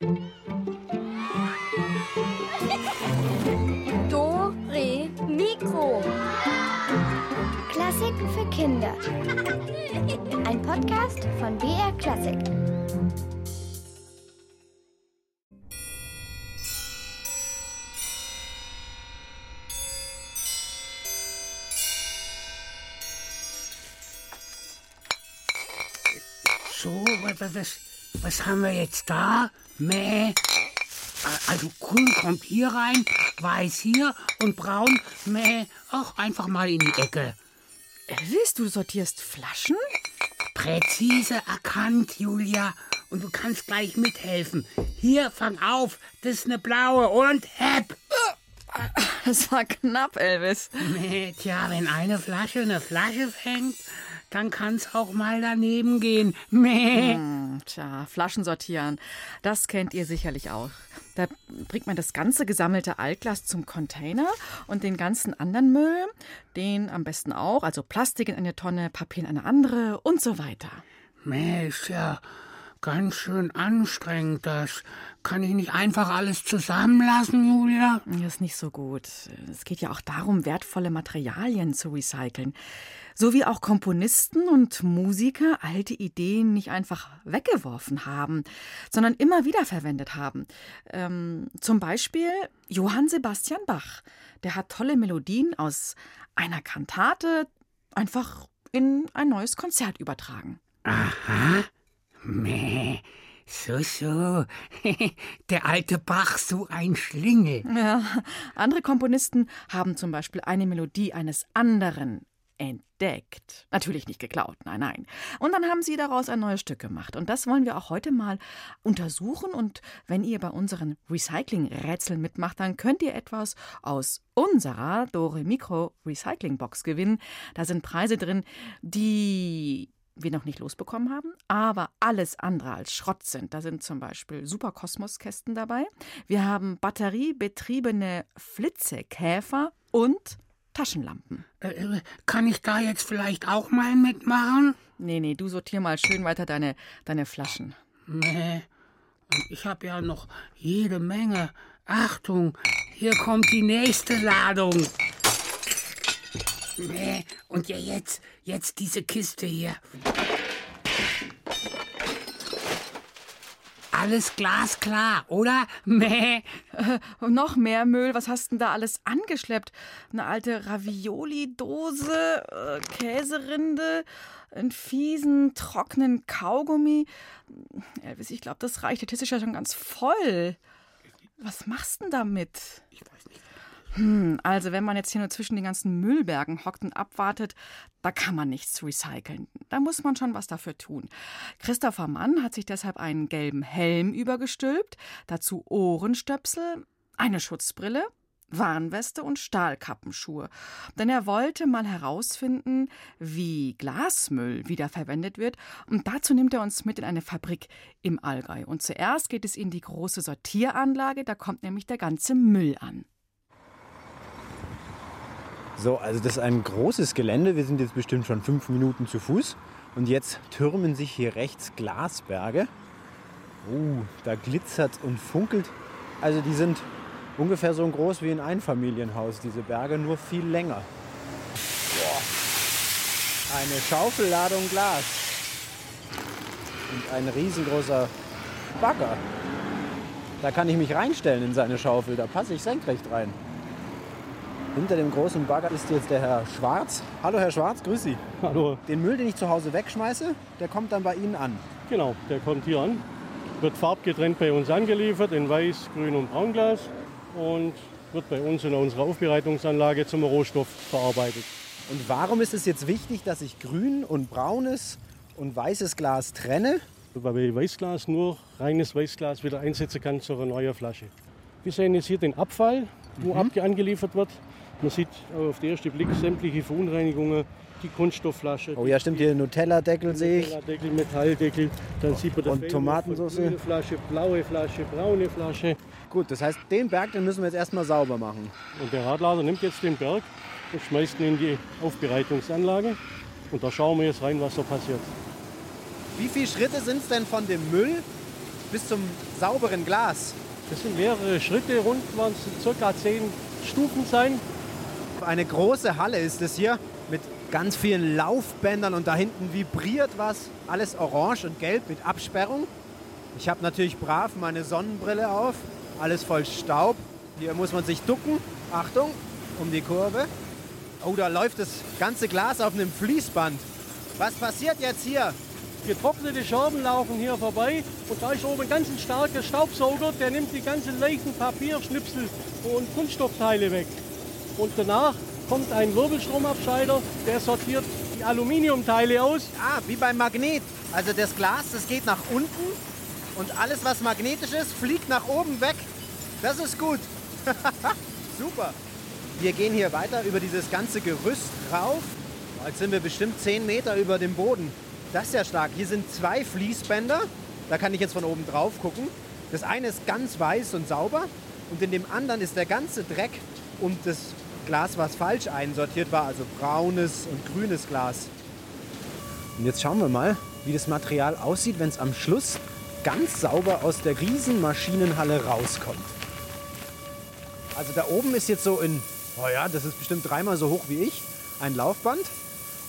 Do, Re, Mikro. Klassiken für Kinder. Ein Podcast von BR Klassik. So, was, was, was haben wir jetzt da? Mäh. Also grün kommt hier rein, weiß hier und braun, mäh, auch einfach mal in die Ecke. Elvis, du sortierst Flaschen? Präzise erkannt, Julia. Und du kannst gleich mithelfen. Hier, fang auf. Das ist eine blaue und hepp. Das war knapp, Elvis. Nee, tja, wenn eine Flasche eine Flasche fängt, dann kann's auch mal daneben gehen. Meh. Hm, tja, Flaschen sortieren. Das kennt ihr sicherlich auch. Da bringt man das ganze gesammelte Altglas zum Container und den ganzen anderen Müll, den am besten auch, also Plastik in eine Tonne, Papier in eine andere und so weiter. Meh, ist ja ganz schön anstrengend, das. Kann ich nicht einfach alles zusammenlassen, Julia? Das ist nicht so gut. Es geht ja auch darum, wertvolle Materialien zu recyceln. So wie auch Komponisten und Musiker alte Ideen nicht einfach weggeworfen haben, sondern immer wieder verwendet haben. Ähm, zum Beispiel Johann Sebastian Bach. Der hat tolle Melodien aus einer Kantate einfach in ein neues Konzert übertragen. Aha. Meh. So, so. Der alte Bach, so ein Schlingel. Ja, andere Komponisten haben zum Beispiel eine Melodie eines anderen entdeckt. Natürlich nicht geklaut, nein, nein. Und dann haben sie daraus ein neues Stück gemacht. Und das wollen wir auch heute mal untersuchen. Und wenn ihr bei unseren Recycling-Rätseln mitmacht, dann könnt ihr etwas aus unserer Dore Mikro Recycling Box gewinnen. Da sind Preise drin, die wir noch nicht losbekommen haben, aber alles andere als Schrott sind. Da sind zum Beispiel Superkosmos-Kästen dabei. Wir haben batteriebetriebene Flitzekäfer und Taschenlampen. Äh, kann ich da jetzt vielleicht auch mal mitmachen? Nee, nee, du sortier mal schön weiter deine, deine Flaschen. Nee. Ich habe ja noch jede Menge. Achtung, hier kommt die nächste Ladung. Nee, und ja jetzt, jetzt diese Kiste hier. Alles glasklar, oder? Meh. Äh, noch mehr Müll. Was hast denn da alles angeschleppt? Eine alte Ravioli-Dose, äh, Käserinde, einen fiesen, trockenen Kaugummi. Elvis, ich glaube, das reicht. Der Tisch ist ja schon ganz voll. Was machst du denn damit? Ich weiß nicht. Hm, also wenn man jetzt hier nur zwischen den ganzen Müllbergen hockt und abwartet, da kann man nichts recyceln. Da muss man schon was dafür tun. Christopher Mann hat sich deshalb einen gelben Helm übergestülpt, dazu Ohrenstöpsel, eine Schutzbrille, Warnweste und Stahlkappenschuhe. Denn er wollte mal herausfinden, wie Glasmüll wiederverwendet wird. Und dazu nimmt er uns mit in eine Fabrik im Allgäu. Und zuerst geht es in die große Sortieranlage, da kommt nämlich der ganze Müll an. So, also das ist ein großes Gelände. Wir sind jetzt bestimmt schon fünf Minuten zu Fuß. Und jetzt türmen sich hier rechts Glasberge. Uh, da glitzert und funkelt. Also die sind ungefähr so groß wie ein Einfamilienhaus, diese Berge, nur viel länger. Boah. Eine Schaufelladung Glas. Und ein riesengroßer Bagger. Da kann ich mich reinstellen in seine Schaufel, da passe ich senkrecht rein. Hinter dem großen Bagger ist jetzt der Herr Schwarz. Hallo Herr Schwarz, grüß Sie. Hallo. Den Müll, den ich zu Hause wegschmeiße, der kommt dann bei Ihnen an. Genau, der kommt hier an, wird farbgetrennt bei uns angeliefert in Weiß, Grün und Braunglas und wird bei uns in unserer Aufbereitungsanlage zum Rohstoff verarbeitet. Und warum ist es jetzt wichtig, dass ich grün und braunes und weißes Glas trenne? Weil ich Weißglas nur reines Weißglas wieder einsetzen kann zu einer neuen Flasche. Wir sehen jetzt hier den Abfall, wo mhm. angeliefert wird. Man sieht auf den ersten Blick sämtliche Verunreinigungen, die Kunststoffflasche. Oh ja, stimmt, hier Nutella-Deckel sehe ich. Nutella-Deckel, Metalldeckel, dann sieht man Und Tomatensauce. Grüne Flasche, blaue Flasche, braune Flasche. Gut, das heißt, den Berg, den müssen wir jetzt erstmal sauber machen. Und der Radlader nimmt jetzt den Berg und schmeißt ihn in die Aufbereitungsanlage. Und da schauen wir jetzt rein, was da passiert. Wie viele Schritte sind es denn von dem Müll bis zum sauberen Glas? Das sind mehrere Schritte, rund waren es circa zehn Stufen sein. Eine große Halle ist es hier mit ganz vielen Laufbändern und da hinten vibriert was. Alles orange und gelb mit Absperrung. Ich habe natürlich brav meine Sonnenbrille auf, alles voll Staub. Hier muss man sich ducken. Achtung, um die Kurve. Oh, da läuft das ganze Glas auf einem Fließband. Was passiert jetzt hier? Getrocknete Scherben laufen hier vorbei und da ist oben ein ganz starker Staubsauger, der nimmt die ganzen leichten Papierschnipsel und Kunststoffteile weg. Und danach kommt ein Wirbelstromabscheider, der sortiert die Aluminiumteile aus. Ah, wie beim Magnet. Also das Glas, das geht nach unten und alles, was magnetisch ist, fliegt nach oben weg. Das ist gut. Super. Wir gehen hier weiter über dieses ganze Gerüst rauf. Jetzt sind wir bestimmt 10 Meter über dem Boden. Das ist ja stark. Hier sind zwei Fließbänder. Da kann ich jetzt von oben drauf gucken. Das eine ist ganz weiß und sauber und in dem anderen ist der ganze Dreck und das Glas, was falsch einsortiert war, also braunes und grünes Glas. Und jetzt schauen wir mal, wie das Material aussieht, wenn es am Schluss ganz sauber aus der riesen Maschinenhalle rauskommt. Also da oben ist jetzt so in, oh ja, das ist bestimmt dreimal so hoch wie ich, ein Laufband.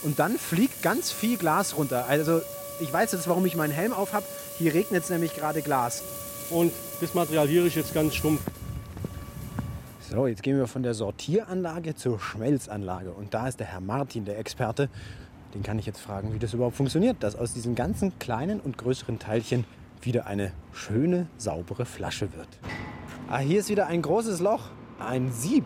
Und dann fliegt ganz viel Glas runter. Also ich weiß jetzt, warum ich meinen Helm auf habe. Hier regnet es nämlich gerade Glas. Und das Material hier ist jetzt ganz stumpf. So, jetzt gehen wir von der Sortieranlage zur Schmelzanlage. Und da ist der Herr Martin, der Experte. Den kann ich jetzt fragen, wie das überhaupt funktioniert, dass aus diesen ganzen kleinen und größeren Teilchen wieder eine schöne, saubere Flasche wird. Ah, hier ist wieder ein großes Loch, ein Sieb.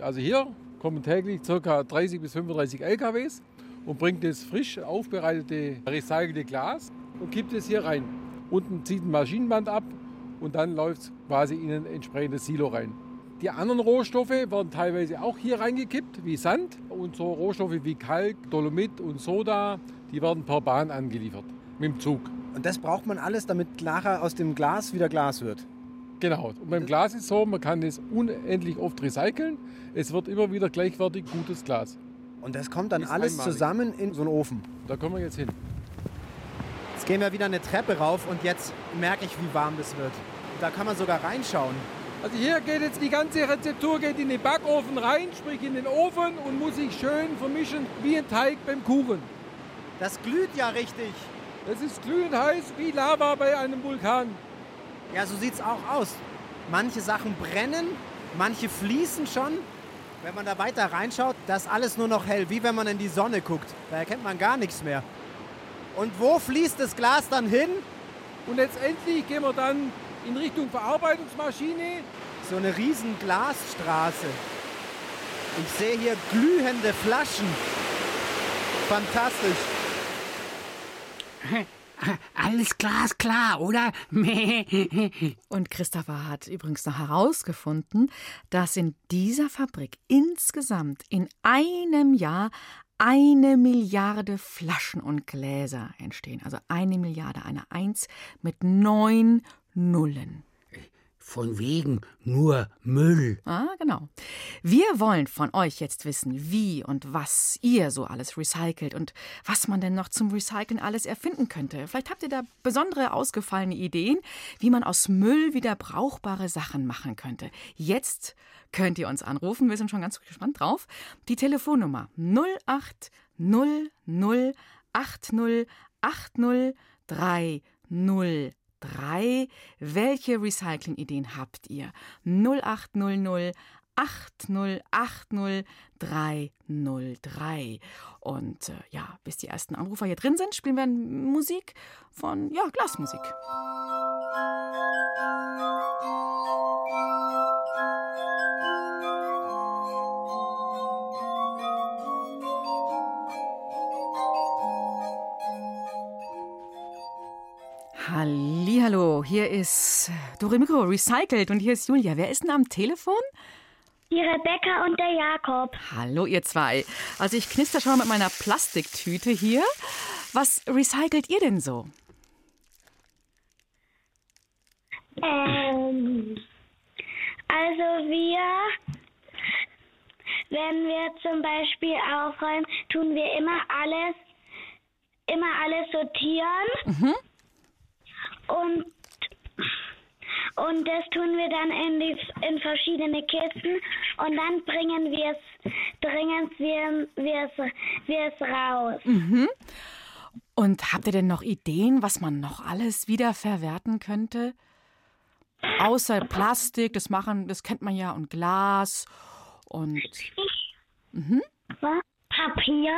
Also hier kommen täglich ca. 30 bis 35 LKWs und bringt das frisch aufbereitete recycelte Glas und kippt es hier rein. Unten zieht ein Maschinenband ab und dann läuft es quasi in ein entsprechendes Silo rein. Die anderen Rohstoffe werden teilweise auch hier reingekippt, wie Sand. Und so Rohstoffe wie Kalk, Dolomit und Soda, die werden per Bahn angeliefert, mit dem Zug. Und das braucht man alles, damit nachher aus dem Glas wieder Glas wird. Genau. Und beim Glas ist so, man kann es unendlich oft recyceln. Es wird immer wieder gleichwertig gutes Glas. Und das kommt dann Ist alles einmalig. zusammen in so einen Ofen. Da kommen wir jetzt hin. Jetzt gehen wir wieder eine Treppe rauf und jetzt merke ich, wie warm das wird. Da kann man sogar reinschauen. Also hier geht jetzt die ganze Rezeptur geht in den Backofen rein, sprich in den Ofen und muss sich schön vermischen wie ein Teig beim Kuchen. Das glüht ja richtig. Das ist glühend heiß wie Lava bei einem Vulkan. Ja, so sieht's auch aus. Manche Sachen brennen, manche fließen schon. Wenn man da weiter reinschaut, das ist alles nur noch hell, wie wenn man in die Sonne guckt. Da erkennt man gar nichts mehr. Und wo fließt das Glas dann hin? Und letztendlich gehen wir dann in Richtung Verarbeitungsmaschine. So eine riesen Glasstraße. Ich sehe hier glühende Flaschen. Fantastisch. Alles glasklar, oder? Und Christopher hat übrigens noch herausgefunden, dass in dieser Fabrik insgesamt in einem Jahr eine Milliarde Flaschen und Gläser entstehen. Also eine Milliarde, eine Eins mit neun Nullen. Von wegen nur Müll. Ah, genau. Wir wollen von euch jetzt wissen, wie und was ihr so alles recycelt und was man denn noch zum Recyceln alles erfinden könnte. Vielleicht habt ihr da besondere ausgefallene Ideen, wie man aus Müll wieder brauchbare Sachen machen könnte. Jetzt könnt ihr uns anrufen, wir sind schon ganz gespannt drauf. Die Telefonnummer 0800 80 80 303. Welche Recycling-Ideen habt ihr? 0800 80 80 303. Und äh, ja, bis die ersten Anrufer hier drin sind, spielen wir Musik von, ja, Glasmusik. Hallo, hier ist Doremiko Recycelt und hier ist Julia. Wer ist denn am Telefon? Die Rebecca und der Jakob. Hallo, ihr zwei. Also ich knister schon mal mit meiner Plastiktüte hier. Was recycelt ihr denn so? Ähm, also wir, wenn wir zum Beispiel aufräumen, tun wir immer alles, immer alles sortieren. Und und das tun wir dann in, die, in verschiedene Kisten und dann bringen wir es bringen wir, wir, es, wir es raus. Mhm. Und habt ihr denn noch Ideen, was man noch alles wiederverwerten könnte? Außer Plastik, das machen, das kennt man ja, und Glas und mhm. Papier.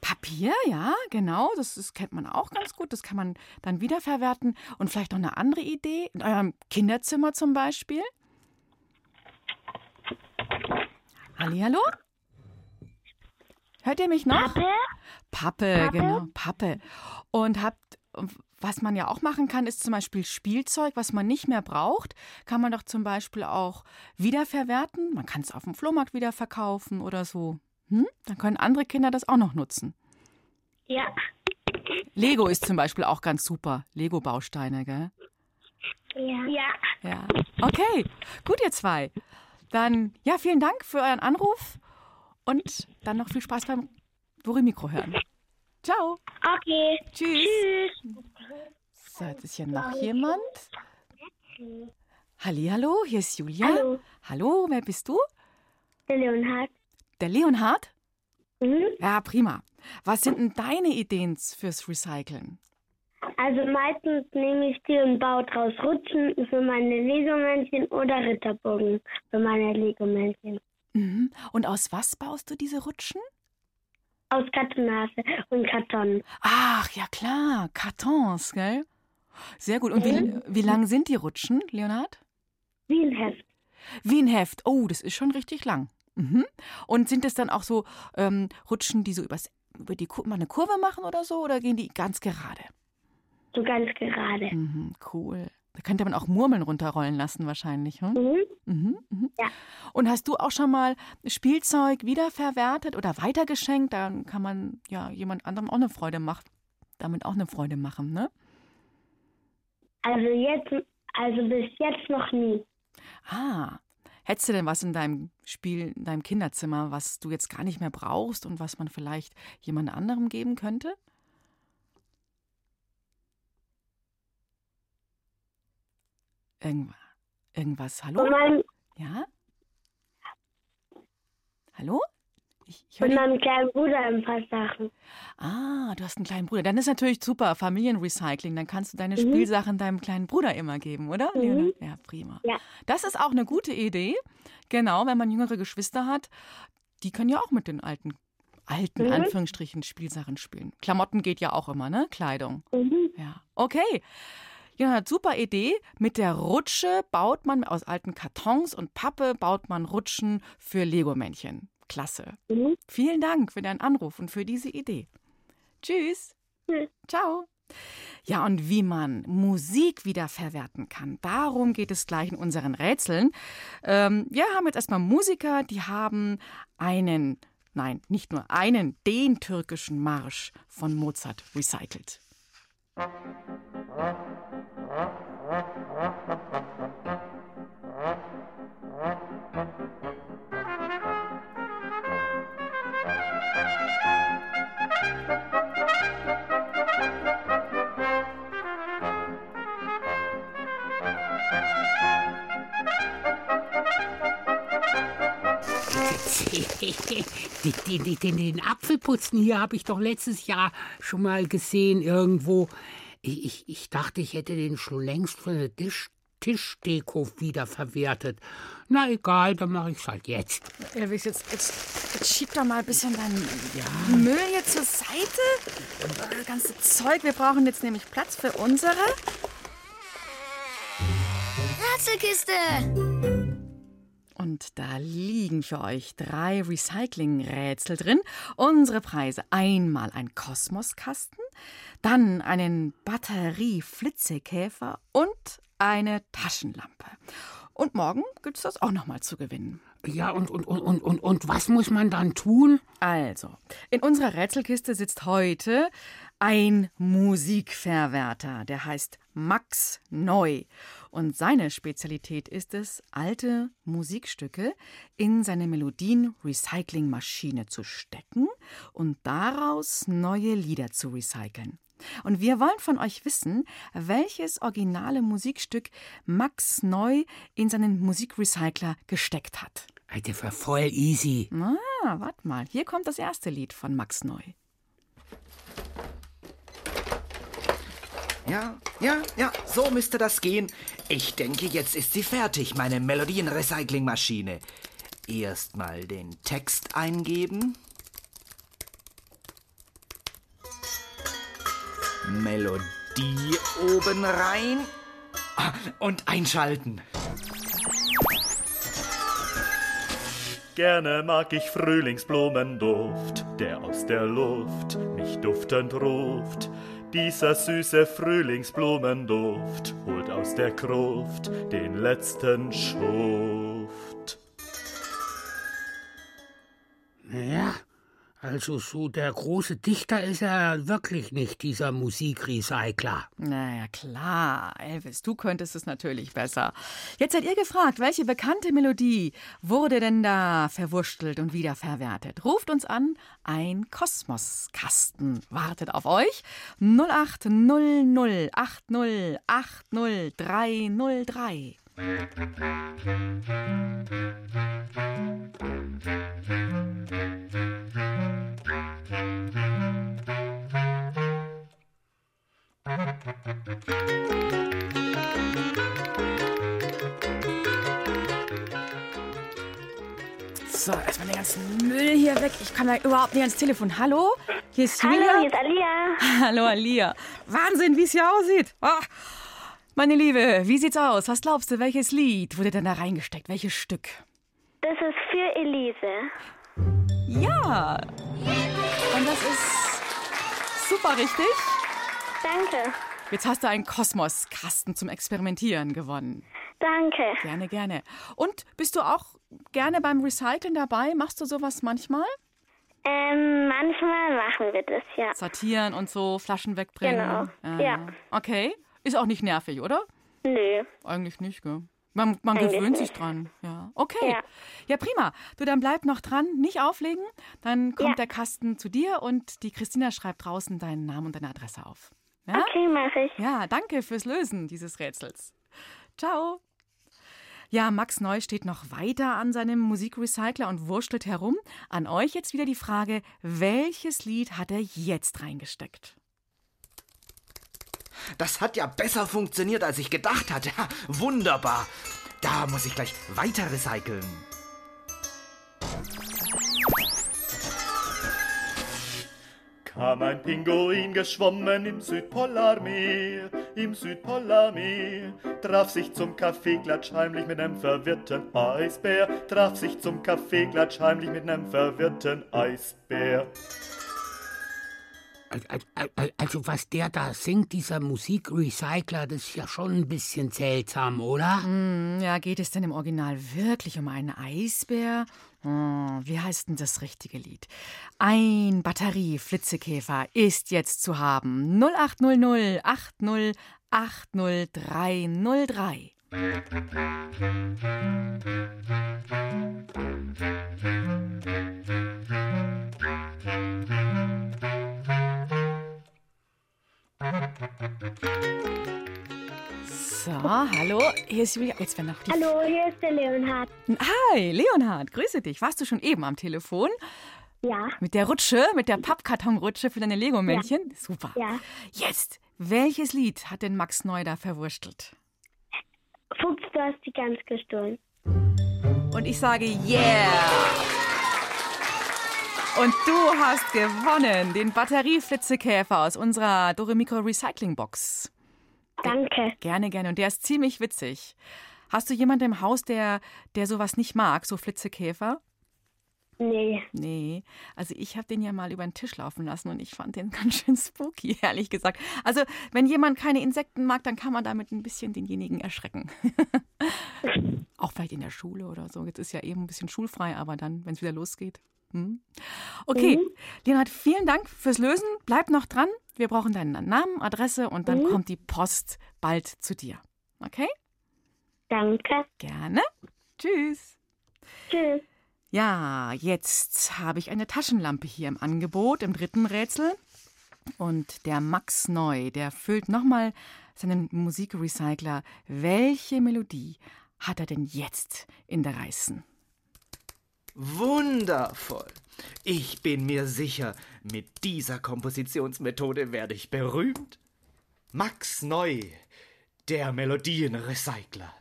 Papier, ja, genau, das, das kennt man auch ganz gut. Das kann man dann wiederverwerten. Und vielleicht noch eine andere Idee, in eurem Kinderzimmer zum Beispiel? Hallihallo? Hört ihr mich noch? Pappe. Pappe, Pappe. genau, Pappe. Und habt, was man ja auch machen kann, ist zum Beispiel Spielzeug, was man nicht mehr braucht, kann man doch zum Beispiel auch wiederverwerten. Man kann es auf dem Flohmarkt wieder verkaufen oder so. Hm? Dann können andere Kinder das auch noch nutzen. Ja. Lego ist zum Beispiel auch ganz super. Lego-Bausteine, gell? Ja. Ja. Ja. Okay, gut, ihr zwei. Dann, ja, vielen Dank für euren Anruf und dann noch viel Spaß beim Dore-Mikro hören. Ciao. Okay. Tschüss. Tschüss. So, jetzt ist hier noch jemand. Hallihallo, hier ist Julia. Hallo. Hallo, wer bist du? Der Leonhard. Der Leonhard? Mhm. Ja, prima. Was sind denn deine Ideen fürs Recyceln? Also meistens nehme ich die und baue draus Rutschen für meine Lego-Männchen oder Ritterbogen für meine Lego-Männchen. Mhm. Und aus was baust du diese Rutschen? Aus Kartonage und Karton. Ach, ja klar, Kartons, gell? Sehr gut. Und wie, wie lang sind die Rutschen, Leonhard? Wie ein Heft. Wie ein Heft. Oh, das ist schon richtig lang. Mhm. Und sind es dann auch so ähm, Rutschen, die so übers, über die Kur mal eine Kurve machen oder so? Oder gehen die ganz gerade? So ganz gerade. Mhm, cool. Da könnte man auch Murmeln runterrollen lassen wahrscheinlich. Hm? Mhm. Mhm, mhm. Ja. Und hast du auch schon mal Spielzeug wiederverwertet oder weitergeschenkt? Dann kann man ja jemand anderem auch eine Freude machen. Damit auch eine Freude machen, ne? Also jetzt, also bis jetzt noch nie. Ah. Hättest du denn was in deinem Spiel, in deinem Kinderzimmer, was du jetzt gar nicht mehr brauchst und was man vielleicht jemand anderem geben könnte? Irgendwas. Irgendwas. Hallo? Ja? Hallo? Ich, ich dich. meinem kleinen Bruder ein paar Sachen. Ah, du hast einen kleinen Bruder. Dann ist natürlich super, Familienrecycling. Dann kannst du deine Spielsachen deinem kleinen Bruder immer geben, oder? Mhm. Ja, prima. Ja. Das ist auch eine gute Idee. Genau, wenn man jüngere Geschwister hat, die können ja auch mit den alten, alten Mhm. Anführungsstrichen Spielsachen spielen. Klamotten geht ja auch immer, ne? Kleidung. Mhm. Ja. Okay. Ja, super Idee. Mit der Rutsche baut man aus alten Kartons und Pappe baut man Rutschen für Lego-Männchen. Klasse. Mhm. Vielen Dank für deinen Anruf und für diese Idee. Tschüss. Tschüss. Ciao. Ja, und wie man Musik wiederverwerten kann, darum geht es gleich in unseren Rätseln. Ähm, wir haben jetzt erstmal Musiker, die haben einen, nein, nicht nur einen, den türkischen Marsch von Mozart recycelt. Den, den, den, den Apfelputzen hier habe ich doch letztes Jahr schon mal gesehen irgendwo. Ich, ich, ich dachte, ich hätte den schon längst für eine Tisch, Tischdeko wiederverwertet. Na egal, dann mache ich es halt jetzt. Elvis, jetzt, jetzt, jetzt schieb doch mal ein bisschen deinen Müll hier zur Seite. Das ganze Zeug. Wir brauchen jetzt nämlich Platz für unsere. Rätselkiste. Und da liegen für euch drei Recycling-Rätsel drin. Unsere Preise: einmal ein Kosmoskasten, dann einen Batterie-Flitzekkäfer und eine Taschenlampe. Und morgen gibt es das auch nochmal zu gewinnen. Ja, und, und, und, und, und, und was muss man dann tun? Also, in unserer Rätselkiste sitzt heute ein Musikverwerter, der heißt Max Neu. Und seine Spezialität ist es, alte Musikstücke in seine Melodien-Recyclingmaschine zu stecken und daraus neue Lieder zu recyceln. Und wir wollen von euch wissen, welches originale Musikstück Max Neu in seinen Musikrecycler gesteckt hat. Das war voll easy. Na, warte mal. Hier kommt das erste Lied von Max Neu. Ja, ja, ja, so müsste das gehen. Ich denke, jetzt ist sie fertig, meine Melodienrecyclingmaschine. Erstmal den Text eingeben. Melodie oben rein. Ah, Und einschalten. Gerne mag ich Frühlingsblumenduft, der aus der Luft mich duftend ruft. Dieser süße Frühlingsblumenduft holt aus der Gruft den letzten Schuft. Ja, also so der große Dichter ist er wirklich nicht, dieser Musikrecycler. Naja, klar. Elvis, du könntest es natürlich besser. Jetzt seid ihr gefragt, welche bekannte Melodie wurde denn da verwurstelt und wiederverwertet? Ruft uns an, ein Kosmoskasten wartet auf euch. 0800 80 80 303. So, erstmal den ganzen Müll hier weg. Ich kann da überhaupt nicht ans Telefon. Hallo? Hier ist Julia. Hallo, hier ist Alia. Hallo, Alia. Wahnsinn, wie es hier aussieht. Ah, meine Liebe, wie sieht's aus? Was glaubst du, welches Lied wurde denn da reingesteckt? Welches Stück? Das ist für Elise. Ja. Und das ist super richtig. Danke. Jetzt hast du einen Kosmoskasten zum Experimentieren gewonnen. Danke. Gerne, gerne. Und bist du auch gerne beim Recyceln dabei? Machst du sowas manchmal? Ähm, manchmal machen wir das, ja. Sortieren und so, Flaschen wegbringen? Genau, Äh, ja. Okay. Ist auch nicht nervig, oder? Nö. Eigentlich nicht, gell? Man, man gewöhnt sich dran. Ja. Okay. Ja. Ja. prima. Du, dann bleib noch dran, nicht auflegen. Dann kommt Ja. der Kasten zu dir und die Christina schreibt draußen deinen Namen und deine Adresse auf. Ja? Okay, mache ich. Ja, danke fürs Lösen dieses Rätsels. Ciao. Ja, Max Neu steht noch weiter an seinem Musikrecycler und wurschtelt herum. An euch jetzt wieder die Frage, welches Lied hat er jetzt reingesteckt? Das hat ja besser funktioniert, als ich gedacht hatte. Ha, wunderbar. Da muss ich gleich weiter recyceln. Kam ein Pinguin geschwommen im Südpolarmeer, im Südpolarmeer, traf sich zum Kaffeeklatsch heimlich mit einem verwirrten Eisbär, traf sich zum Kaffeeklatsch heimlich mit einem verwirrten Eisbär. Al- al- al- Also was der da singt, dieser Musikrecycler, das ist ja schon ein bisschen seltsam, oder? Hm, ja, geht es denn im Original wirklich um einen Eisbär? Hm, wie heißt denn das richtige Lied? Ein Batterie-Flitzekäfer ist jetzt zu haben. 0800 80 80 303. So, hallo, hier ist Julia. Jetzt wäre noch die Hallo, hier ist der Leonhard. Hi, Leonhard, grüße dich. Warst du schon eben am Telefon? Ja, Mit der Rutsche, mit der Pappkartonrutsche für deine Lego-Männchen? Super. ja. Jetzt, welches Lied hat denn Max Neu da verwurstelt? Fuchs, du hast die Gans gestohlen. Und ich sage Yeah! Und du hast gewonnen den Batterieflitzekäfer aus unserer Doremiko Recycling Box. Danke. Gerne, gerne. Und der ist ziemlich witzig. Hast du jemanden im Haus, der, der sowas nicht mag, so Flitzekäfer? Nee. Nee, also ich habe den ja mal über den Tisch laufen lassen und ich fand den ganz schön spooky, ehrlich gesagt. Also, wenn jemand keine Insekten mag, dann kann man damit ein bisschen denjenigen erschrecken. Auch vielleicht in der Schule oder so. Jetzt ist ja eben ein bisschen schulfrei, aber dann, wenn es wieder losgeht. Hm? Okay, Leonhard, vielen Dank fürs Lösen. Bleib noch dran. Wir brauchen deinen Namen, Adresse und dann kommt die Post bald zu dir. Okay? Danke. Gerne. Tschüss. Tschüss. Ja, jetzt habe ich eine Taschenlampe hier im Angebot, im dritten Rätsel. Und der Max Neu, der füllt nochmal seinen Musikrecycler. Welche Melodie hat er denn jetzt in der Reißen? Wundervoll. Ich bin mir sicher, mit dieser Kompositionsmethode werde ich berühmt. Max Neu, der Melodienrecycler.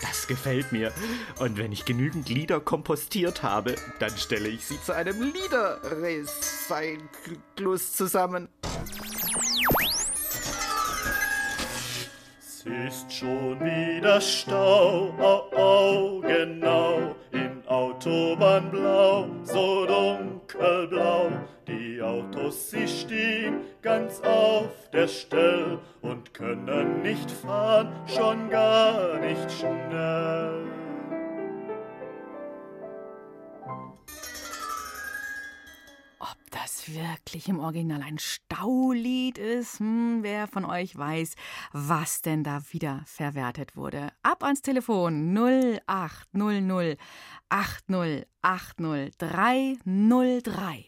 Das gefällt mir. Und wenn ich genügend Lieder kompostiert habe, dann stelle ich sie zu einem Liederrecyklus zusammen. Es ist schon wieder Stau, oh, oh, genau, Autobahnblau, so dunkelblau. Die Autos, sie stehen ganz auf der Stelle und können nicht fahren, schon gar nicht schnell. Ob das wirklich im Original ein Staulied ist? Hm, wer von euch weiß, was denn da wieder verwertet wurde? Ab ans Telefon 0800 8080 303.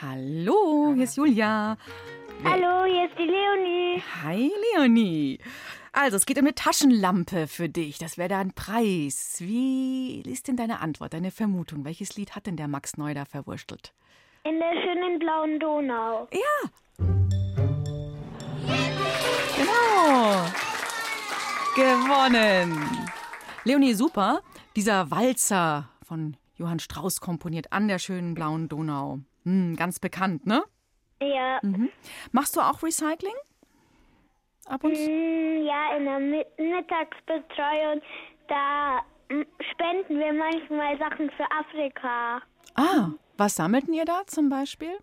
Hallo, hier ist Julia. Hallo, hier ist die Leonie. Hi, Leonie. Also, es geht um eine Taschenlampe für dich. Das wäre dein Preis. Wie ist denn deine Antwort, deine Vermutung? Welches Lied hat denn der Max Neu da verwurstelt? In der schönen blauen Donau. Ja. Genau. Gewonnen. Leonie, super. Dieser Walzer von Johann Strauss komponiert an der schönen blauen Donau. Hm, ganz bekannt, ne? Ja. Mhm. Machst du auch Recycling? Ab und zu? Mm, Ja, in der Mi- Mittagsbetreuung, da mm, spenden wir manchmal Sachen für Afrika. Ah, was sammelten ihr da zum Beispiel?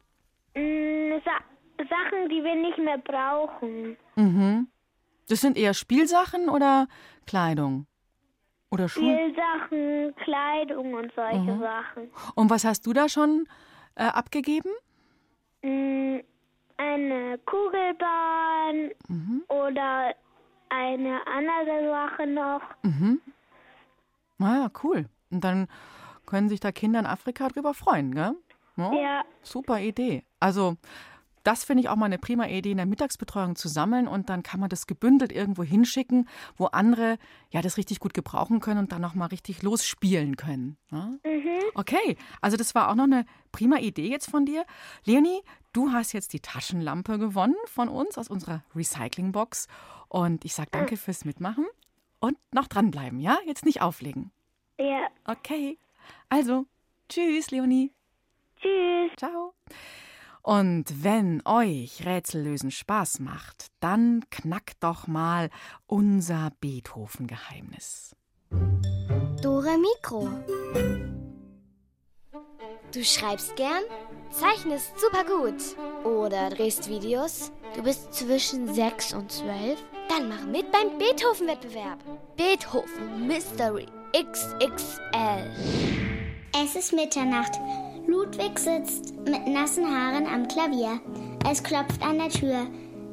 Mm, Sa Sachen, die wir nicht mehr brauchen. Mhm. Das sind eher Spielsachen oder Kleidung? Oder Schuhe? Spielsachen, Kleidung und solche Mhm. Sachen. Und was hast du da schon äh, abgegeben? Mm, Eine Kugelbahn Mhm. oder eine andere Sache noch. Mhm. Naja, cool. Und dann können sich da Kinder in Afrika drüber freuen, gell? Ja. Super Idee. Also, das finde ich auch mal eine prima Idee, in der Mittagsbetreuung zu sammeln und dann kann man das gebündelt irgendwo hinschicken, wo andere ja das richtig gut gebrauchen können und dann nochmal richtig losspielen können. Ja? Okay, also das war auch noch eine prima Idee jetzt von dir. Leonie, du hast jetzt die Taschenlampe gewonnen von uns aus unserer Recyclingbox und ich sage danke fürs Mitmachen und noch dranbleiben, ja? Jetzt nicht auflegen. Ja. Okay, also tschüss, Leonie. Tschüss. Ciao. Und wenn euch Rätsellösen Spaß macht, dann knackt doch mal unser Beethoven-Geheimnis. Dore Mikro. Du schreibst gern, zeichnest super gut oder drehst Videos. Du bist zwischen 6 und 12? Dann mach mit beim Beethoven-Wettbewerb. Beethoven Mystery XXL. Es ist Mitternacht. Ludwig sitzt mit nassen Haaren am Klavier. Es klopft an der Tür.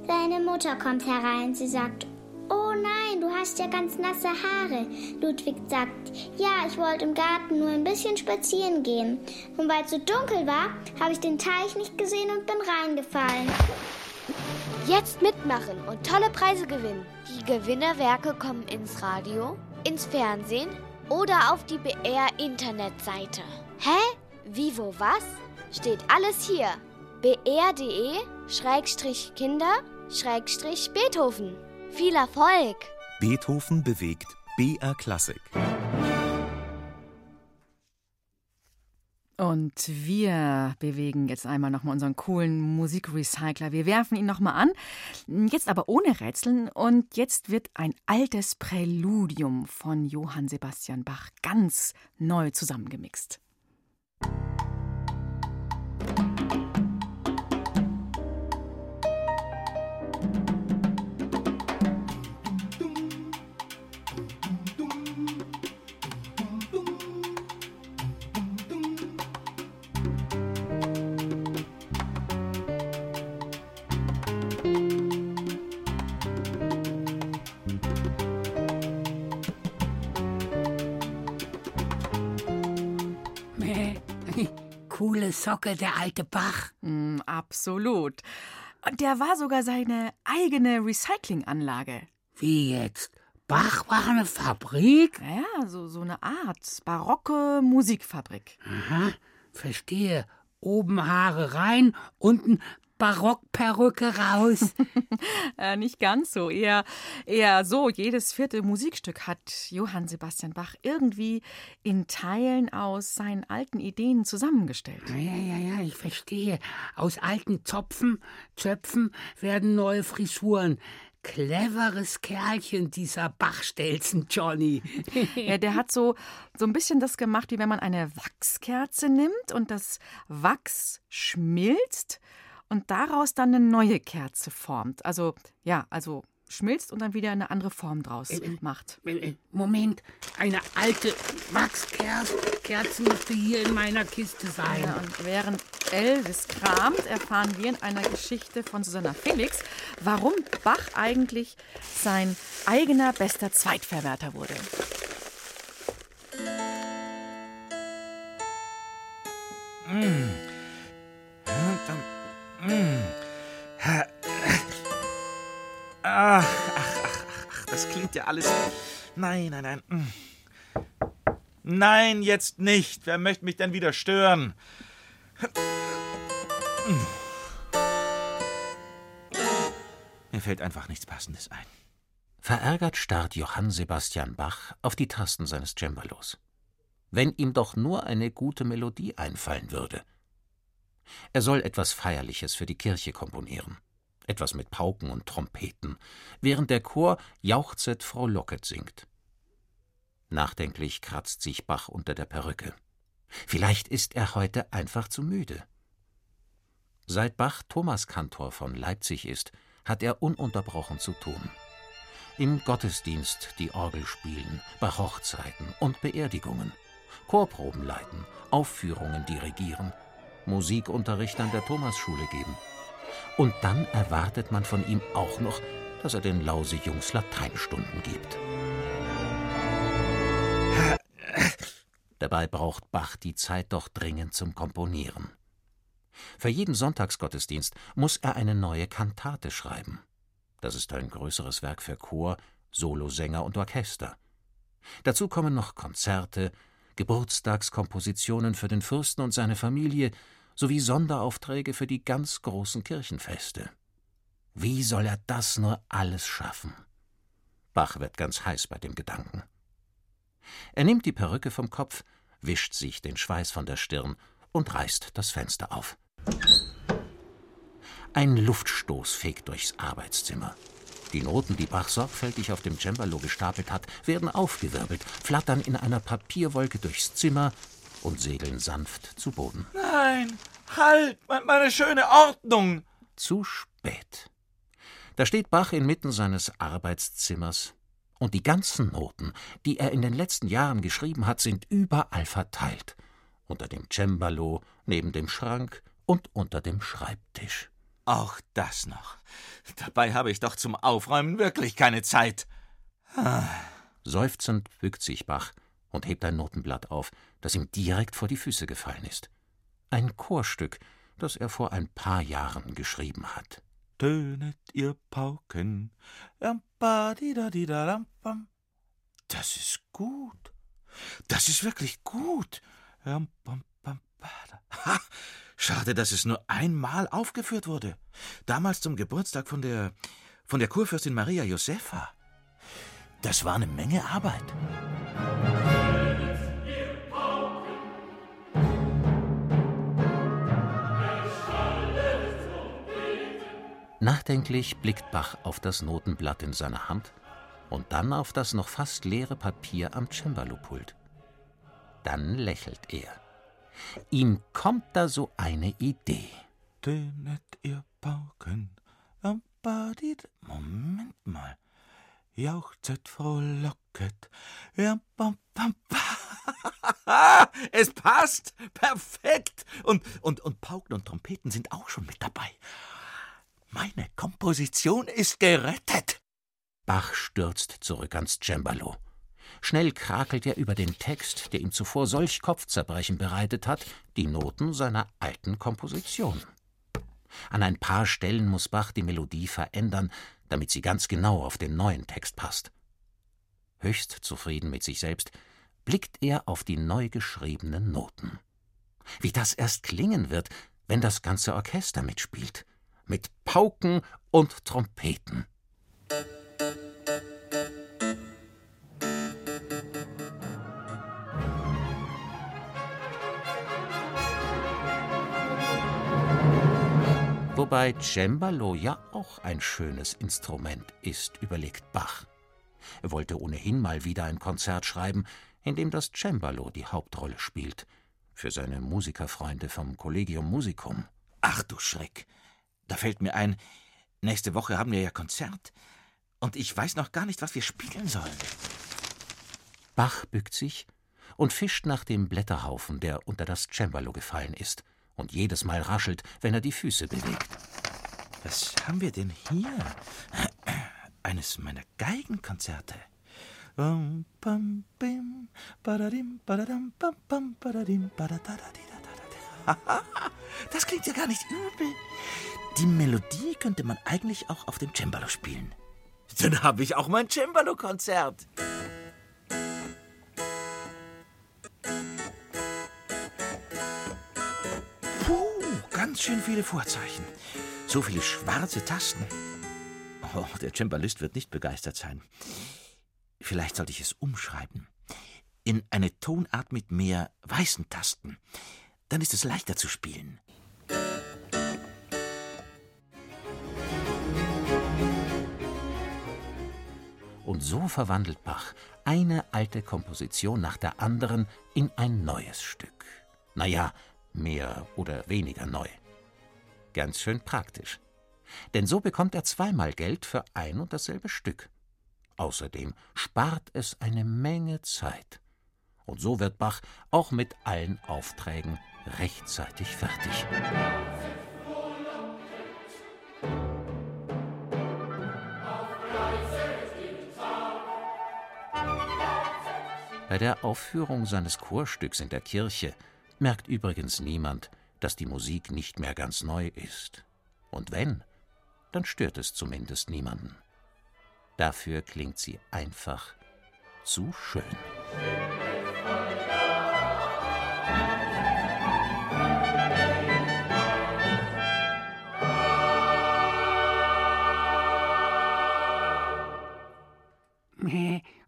Seine Mutter kommt herein. Sie sagt, Oh nein, du hast ja ganz nasse Haare. Ludwig sagt, ja, ich wollte im Garten nur ein bisschen spazieren gehen. Und weil es so dunkel war, habe ich den Teich nicht gesehen und bin reingefallen. Jetzt mitmachen und tolle Preise gewinnen. Die Gewinnerwerke kommen ins Radio, ins Fernsehen oder auf die BR-Internetseite. Hä? Wie, wo, was? Steht alles hier. br.de-kinder-beethoven. Viel Erfolg! Beethoven bewegt BR Klassik. Und wir bewegen jetzt einmal nochmal unseren coolen Musikrecycler. Wir werfen ihn nochmal an, jetzt aber ohne Rätseln. Und jetzt wird ein altes Präludium von Johann Sebastian Bach ganz neu zusammengemixt. Coole Socke, der alte Bach. Mm, absolut. Und der war sogar seine eigene Recyclinganlage. Wie jetzt? Bach war eine Fabrik? Ja, so, so eine Art barocke Musikfabrik. Aha, verstehe. Oben Haare rein, unten Barockperücke raus. äh, nicht ganz so, eher, eher so. Jedes vierte Musikstück hat Johann Sebastian Bach irgendwie in Teilen aus seinen alten Ideen zusammengestellt. Ja, ja, ja, ich verstehe. Aus alten Zopfen, Zöpfen werden neue Frisuren. Cleveres Kerlchen, dieser Bachstelzen Johnny. ja, der hat so, so ein bisschen das gemacht, wie wenn man eine Wachskerze nimmt und das Wachs schmilzt und daraus dann eine neue Kerze formt. Also, ja, also schmilzt und dann wieder eine andere Form draus äh, äh macht. Äh, äh, Moment, eine alte Wachskerze müsste hier in meiner Kiste sein. Ja, und während Elvis kramt, erfahren wir in einer Geschichte von Susanna Felix, warum Bach eigentlich sein eigener bester Zweitverwerter wurde. Mmh. Ach, ach, ach, ach, das klingt ja alles. Nein, nein, nein. Mmh. Nein, jetzt nicht. Wer möchte mich denn wieder stören? Mir fällt einfach nichts Passendes ein. Verärgert starrt Johann Sebastian Bach auf die Tasten seines Cembalos. Wenn ihm doch nur eine gute Melodie einfallen würde. Er soll etwas Feierliches für die Kirche komponieren. Etwas mit Pauken und Trompeten, während der Chor Jauchzet Frau Locket singt. Nachdenklich kratzt sich Bach unter der Perücke. Vielleicht ist er heute einfach zu müde. Seit Bach Thomaskantor von Leipzig ist, hat er ununterbrochen zu tun. Im Gottesdienst die Orgel spielen, bei Hochzeiten und Beerdigungen, Chorproben leiten, Aufführungen dirigieren, Musikunterricht an der Thomasschule geben. Und dann erwartet man von ihm auch noch, dass er den Lausejungs Lateinstunden gibt. Dabei braucht Bach die Zeit doch dringend zum Komponieren. Für jeden Sonntagsgottesdienst muss er eine neue Kantate schreiben. Das ist ein größeres Werk für Chor, Solosänger und Orchester. Dazu kommen noch Konzerte, Geburtstagskompositionen für den Fürsten und seine Familie sowie Sonderaufträge für die ganz großen Kirchenfeste. Wie soll er das nur alles schaffen? Bach wird ganz heiß bei dem Gedanken. Er nimmt die Perücke vom Kopf, wischt sich den Schweiß von der Stirn und reißt das Fenster auf. Ein Luftstoß fegt durchs Arbeitszimmer. Die Noten, die Bach sorgfältig auf dem Cembalo gestapelt hat, werden aufgewirbelt, flattern in einer Papierwolke durchs Zimmer und segeln sanft zu Boden. Nein, halt, meine schöne Ordnung. Zu spät. Da steht Bach inmitten seines Arbeitszimmers, und die ganzen Noten, die er in den letzten Jahren geschrieben hat, sind überall verteilt. Unter dem Cembalo, neben dem Schrank und unter dem Schreibtisch. Auch das noch. Dabei habe ich doch zum Aufräumen wirklich keine Zeit. Ah. Seufzend bückt sich Bach und hebt ein Notenblatt auf, das ihm direkt vor die Füße gefallen ist. Ein Chorstück, das er vor ein paar Jahren geschrieben hat. Tönet ihr Pauken. Das ist gut. Das ist wirklich gut. Ha, schade, dass es nur einmal aufgeführt wurde. Damals zum Geburtstag von der von der Kurfürstin Maria Josefa. Das war eine Menge Arbeit. Nachdenklich blickt Bach auf das Notenblatt in seiner Hand und dann auf das noch fast leere Papier am Cembalo-Pult. Dann lächelt er. Ihm kommt da so eine Idee. Tönet ihr Pauken, Moment mal. Jauchzet, frohlocket. Ja, bam, bam, bam. Es passt! Perfekt! Und, und, und Pauken und Trompeten sind auch schon mit dabei. Meine Komposition ist gerettet. Bach stürzt zurück ans Cembalo. Schnell krakelt er über den Text, der ihm zuvor solch Kopfzerbrechen bereitet hat, die Noten seiner alten Komposition. An ein paar Stellen muss Bach die Melodie verändern, damit sie ganz genau auf den neuen Text passt. Höchst zufrieden mit sich selbst blickt er auf die neu geschriebenen Noten. Wie das erst klingen wird, wenn das ganze Orchester mitspielt, mit Pauken und Trompeten. Wobei Cembalo ja auch ein schönes Instrument ist, überlegt Bach. Er wollte ohnehin mal wieder ein Konzert schreiben, in dem das Cembalo die Hauptrolle spielt, für seine Musikerfreunde vom Collegium Musicum. Ach du Schreck, da fällt mir ein, nächste Woche haben wir ja Konzert, und ich weiß noch gar nicht, was wir spielen sollen. Bach bückt sich und fischt nach dem Blätterhaufen, der unter das Cembalo gefallen ist und jedes Mal raschelt, wenn er die Füße bewegt. Was haben wir denn hier? Eines meiner Geigenkonzerte. Das klingt ja gar nicht übel. Die Melodie könnte man eigentlich auch auf dem Cembalo spielen. Dann habe ich auch mein Cembalo-Konzert. ganz schön viele Vorzeichen. So viele schwarze Tasten. Oh, der Cembalist wird nicht begeistert sein. Vielleicht sollte ich es umschreiben. In eine Tonart mit mehr weißen Tasten. Dann ist es leichter zu spielen. Und so verwandelt Bach eine alte Komposition nach der anderen in ein neues Stück. Naja, mehr oder weniger neu. Ganz schön praktisch. Denn so bekommt er zweimal Geld für ein und dasselbe Stück. Außerdem spart es eine Menge Zeit. Und so wird Bach auch mit allen Aufträgen rechtzeitig fertig. Bei der Aufführung seines Chorstücks in der Kirche merkt übrigens niemand, dass die Musik nicht mehr ganz neu ist. Und wenn, dann stört es zumindest niemanden. Dafür klingt sie einfach zu schön.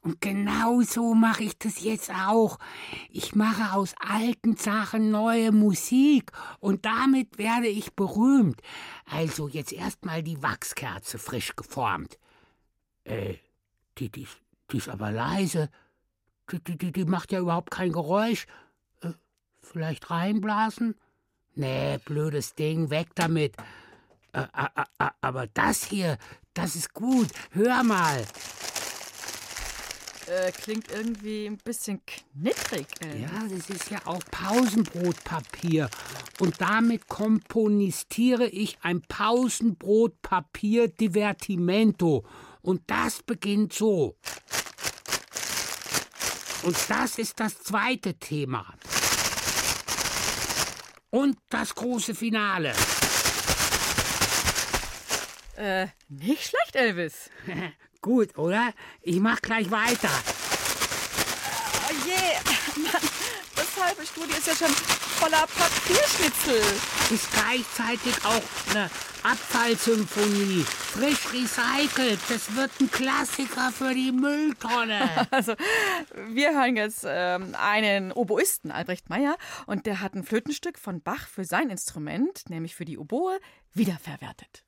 Und genau so mache ich das jetzt auch. Ich mache aus alten Sachen neue Musik und damit werde ich berühmt. Also jetzt erstmal die Wachskerze frisch geformt. Äh, die, die, die ist aber leise. Die, die, die macht ja überhaupt kein Geräusch. Äh, vielleicht reinblasen? Nee, blödes Ding, weg damit. Äh, aber das hier, das ist gut. Hör mal. Äh, klingt irgendwie ein bisschen knittrig. Ey. Ja, das ist ja auch Pausenbrotpapier. Und damit komponistiere ich ein Pausenbrotpapier-Divertimento. Und das beginnt so. Und das ist das zweite Thema. Und das große Finale. Äh, nicht schlecht, Elvis. Gut, oder? Ich mach gleich weiter. Oh je, Mann, das halbe Studio ist ja schon voller Papierschnitzel. Ist gleichzeitig auch eine Abfallsymphonie. Frisch recycelt. Das wird ein Klassiker für die Mülltonne. Also, wir hören jetzt ähm, einen Oboisten, Albrecht Meyer, und der hat ein Flötenstück von Bach für sein Instrument, nämlich für die Oboe, wiederverwertet.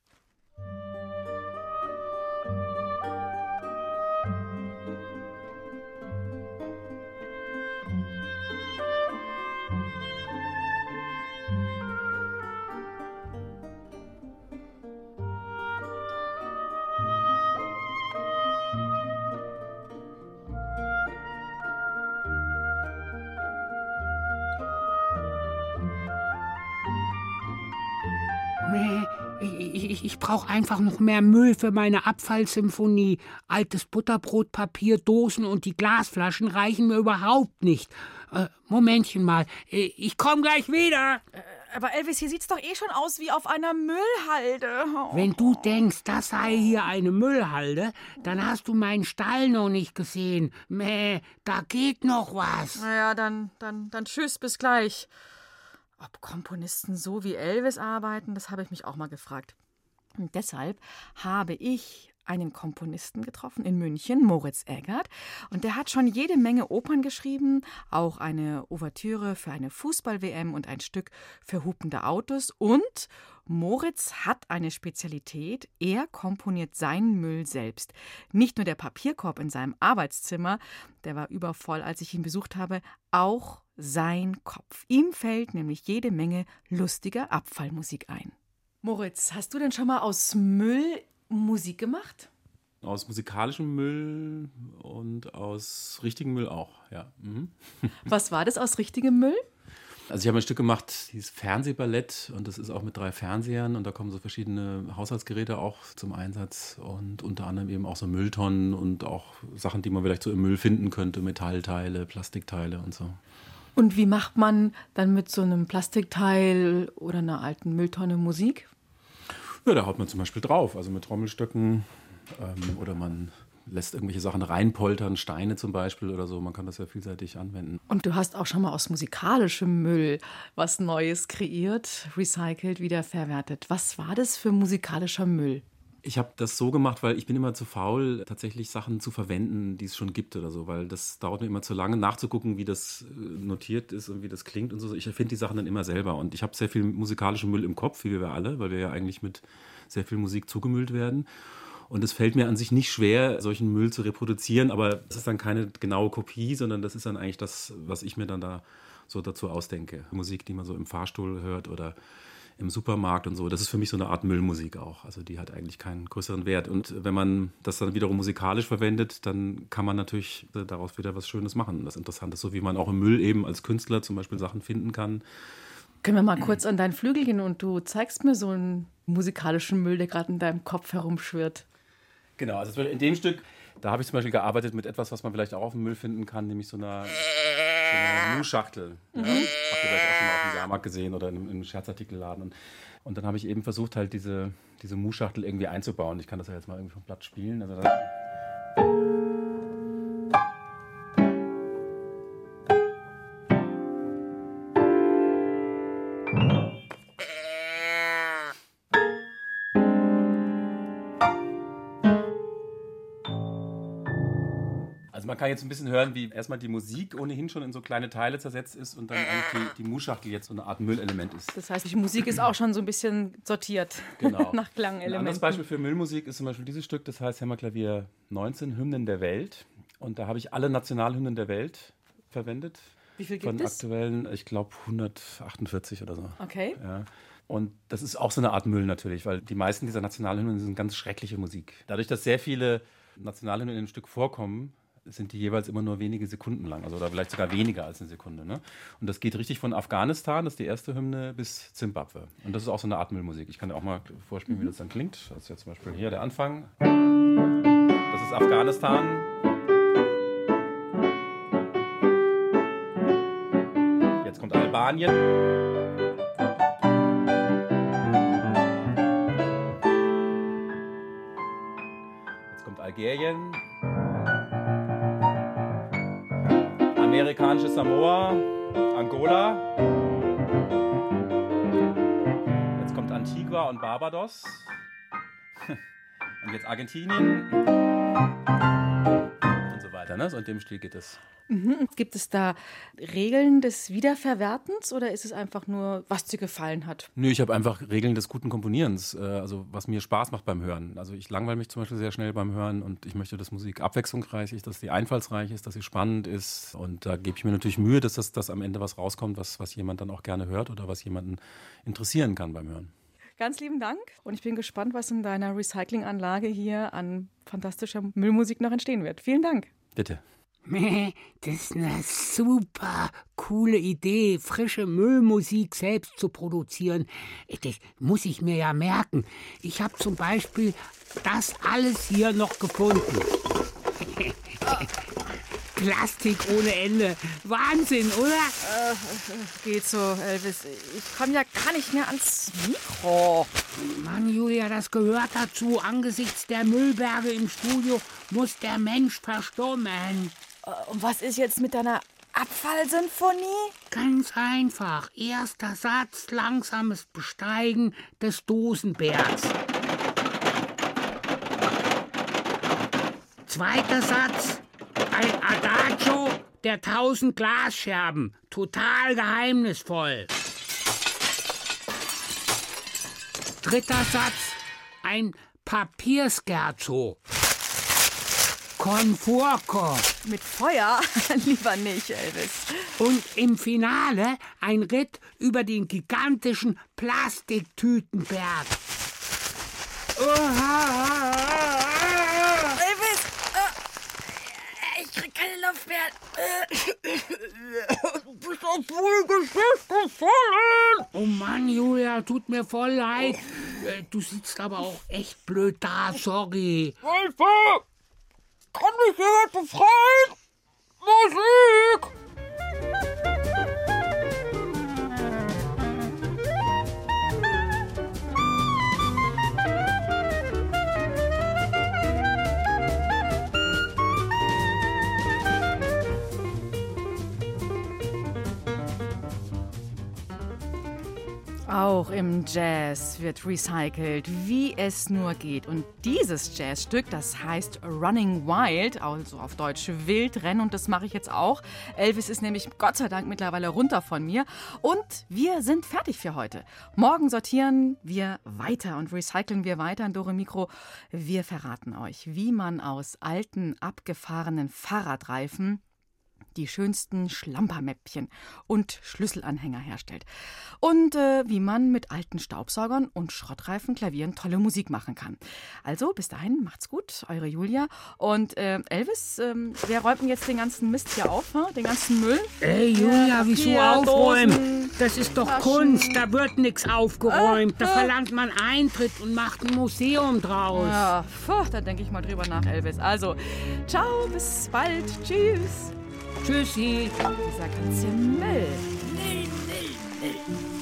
没。Ich, ich, ich brauche einfach noch mehr Müll für meine Abfallsymphonie. Altes Butterbrotpapier, Dosen und die Glasflaschen reichen mir überhaupt nicht. Äh, Momentchen mal, äh, ich komme gleich wieder. Äh, aber Elvis, hier sieht's doch eh schon aus wie auf einer Müllhalde. Oh. Wenn du denkst, das sei hier eine Müllhalde, dann hast du meinen Stall noch nicht gesehen. Mäh, da geht noch was. Naja, dann, dann, dann tschüss, bis gleich. Ob Komponisten so wie Elvis arbeiten, das habe ich mich auch mal gefragt. Und deshalb habe ich einen Komponisten getroffen in München, Moritz Eggert. Und der hat schon jede Menge Opern geschrieben, auch eine Ouvertüre für eine Fußball-WM und ein Stück für hupende Autos. Und Moritz hat eine Spezialität. Er komponiert seinen Müll selbst. Nicht nur der Papierkorb in seinem Arbeitszimmer, der war übervoll, als ich ihn besucht habe, auch sein Kopf. Ihm fällt nämlich jede Menge lustiger Abfallmusik ein. Moritz, hast du denn schon mal aus Müll Musik gemacht? Aus musikalischem Müll und aus richtigem Müll auch, ja. Mhm. Was war das aus richtigem Müll? Also ich habe ein Stück gemacht, dieses Fernsehballett und das ist auch mit drei Fernsehern und da kommen so verschiedene Haushaltsgeräte auch zum Einsatz und unter anderem eben auch so Mülltonnen und auch Sachen, die man vielleicht so im Müll finden könnte, Metallteile, Plastikteile und so. Und wie macht man dann mit so einem Plastikteil oder einer alten Mülltonne Musik? Ja, da haut man zum Beispiel drauf, also mit Trommelstöcken ähm, oder man lässt irgendwelche Sachen reinpoltern, Steine zum Beispiel oder so. Man kann das ja vielseitig anwenden. Und du hast auch schon mal aus musikalischem Müll was Neues kreiert, recycelt, wiederverwertet. Was war das für musikalischer Müll? Ich habe das so gemacht, weil ich bin immer zu faul, tatsächlich Sachen zu verwenden, die es schon gibt oder so, weil das dauert mir immer zu lange, nachzugucken, wie das äh, notiert ist und wie das klingt und so. Ich erfinde die Sachen dann immer selber und ich habe sehr viel musikalischen Müll im Kopf, wie wir alle, weil wir ja eigentlich mit sehr viel Musik zugemüllt werden. Und es fällt mir an sich nicht schwer, solchen Müll zu reproduzieren, aber es ist dann keine genaue Kopie, sondern das ist dann eigentlich das, was ich mir dann da so dazu ausdenke. Musik, die man so im Fahrstuhl hört oder im Supermarkt und so. Das ist für mich so eine Art Müllmusik auch. Also die hat eigentlich keinen größeren Wert. Und wenn man das dann wiederum musikalisch verwendet, dann kann man natürlich daraus wieder was Schönes machen, was Interessantes. So wie man auch im Müll eben als Künstler zum Beispiel Sachen finden kann. Können wir mal kurz an deinen Flügel gehen und du zeigst mir so einen musikalischen Müll, der gerade in deinem Kopf herumschwirrt. Genau, also in dem Stück, da habe ich zum Beispiel gearbeitet mit etwas, was man vielleicht auch auf dem Müll finden kann, nämlich so einer, so einer Mu-Schachtel. Mhm. Ja? Habt ihr vielleicht Jahrmarkt gesehen oder in einem Scherzartikelladen. Und, und dann habe ich eben versucht, halt diese, diese Mu-Schachtel irgendwie einzubauen. Ich kann das ja jetzt mal irgendwie vom Blatt spielen. Also da, kann jetzt ein bisschen hören, wie erstmal die Musik ohnehin schon in so kleine Teile zersetzt ist und dann eigentlich die, die Muschachtel jetzt so eine Art Müllelement ist. Das heißt, die Musik ist auch schon so ein bisschen sortiert genau. nach Klangelementen. Ein anderes Beispiel für Müllmusik ist zum Beispiel dieses Stück, das heißt Hämmerklavier 19, Hymnen der Welt. Und da habe ich alle Nationalhymnen der Welt verwendet. Wie viel gibt Von es? aktuellen, ich glaube 148 oder so. Okay. Ja. Und das ist auch so eine Art Müll natürlich, weil die meisten dieser Nationalhymnen sind ganz schreckliche Musik. Dadurch, dass sehr viele Nationalhymnen in dem Stück vorkommen, sind die jeweils immer nur wenige Sekunden lang, also oder vielleicht sogar weniger als eine Sekunde. Ne? Und das geht richtig von Afghanistan, das ist die erste Hymne, bis Zimbabwe. Und das ist auch so eine Art Müllmusik. Ich kann dir auch mal vorspielen, wie das dann klingt. Das ist jetzt zum Beispiel hier der Anfang. Das ist Afghanistan. Jetzt kommt Albanien. Jetzt kommt Algerien. Amerikanische Samoa, Angola. Jetzt kommt Antigua und Barbados. Und jetzt Argentinien. Und so weiter. Ne? So in dem Stil geht es. Mhm. Gibt es da Regeln des Wiederverwertens oder ist es einfach nur, was dir gefallen hat? Nö, ich habe einfach Regeln des guten Komponierens, äh, also was mir Spaß macht beim Hören. Also ich langweile mich zum Beispiel sehr schnell beim Hören und ich möchte, dass Musik abwechslungsreich ist, dass sie einfallsreich ist, dass sie spannend ist. Und da gebe ich mir natürlich Mühe, dass das dass am Ende was rauskommt, was, was jemand dann auch gerne hört oder was jemanden interessieren kann beim Hören. Ganz lieben Dank und ich bin gespannt, was in deiner Recyclinganlage hier an fantastischer Müllmusik noch entstehen wird. Vielen Dank. Bitte. Das ist eine super coole Idee, frische Müllmusik selbst zu produzieren. Das muss ich mir ja merken. Ich habe zum Beispiel das alles hier noch gefunden. Plastik ohne Ende. Wahnsinn, oder? Äh, geht so, Elvis. Ich komme ja gar nicht mehr ans Mikro. Mann, Julia, das gehört dazu. Angesichts der Müllberge im Studio muss der Mensch verstummen. Äh, und was ist jetzt mit deiner Abfallsinfonie? Ganz einfach. Erster Satz, langsames Besteigen des Dosenbergs. Zweiter Satz, ein Adagio der tausend Glasscherben. Total geheimnisvoll. Dritter Satz, ein Papierscherzo. Conforco. Mit Feuer? Lieber nicht, Elvis. Und im Finale ein Ritt über den gigantischen Plastiktütenberg. Elvis! Äh, ich krieg keine Luft mehr. Du bist doch voll Geschichte voll. Oh Mann, Julia, tut mir voll leid. Äh, Du sitzt aber auch echt blöd da, sorry. Hilfe! Kann mich jemand befreien? Musik! Auch im Jazz wird recycelt, wie es nur geht. Und dieses Jazzstück, das heißt Running Wild, also auf Deutsch Wildrennen, und das mache ich jetzt auch. Elvis ist nämlich Gott sei Dank mittlerweile runter von mir. Und wir sind fertig für heute. Morgen sortieren wir weiter und recyceln wir weiter in Dore Mikro. Wir verraten euch, wie man aus alten, abgefahrenen Fahrradreifen die schönsten Schlampermäppchen und Schlüsselanhänger herstellt. Und äh, wie man mit alten Staubsaugern und Schrottreifen Klavieren tolle Musik machen kann. Also bis dahin, macht's gut, eure Julia. Und äh, Elvis, wer räumt denn jetzt den ganzen Mist hier auf, hm? den ganzen Müll? Ey, Julia, wieso aufräumen? Das ist doch Taschen. Kunst, da wird nichts aufgeräumt. Da Äh, äh. verlangt man Eintritt und macht ein Museum draus. Ja, puh, da denke ich mal drüber nach, Elvis. Also, ciao, bis bald. Tschüss. Tschüssi. Dieser ganze Müll. Müll, Müll, Müll.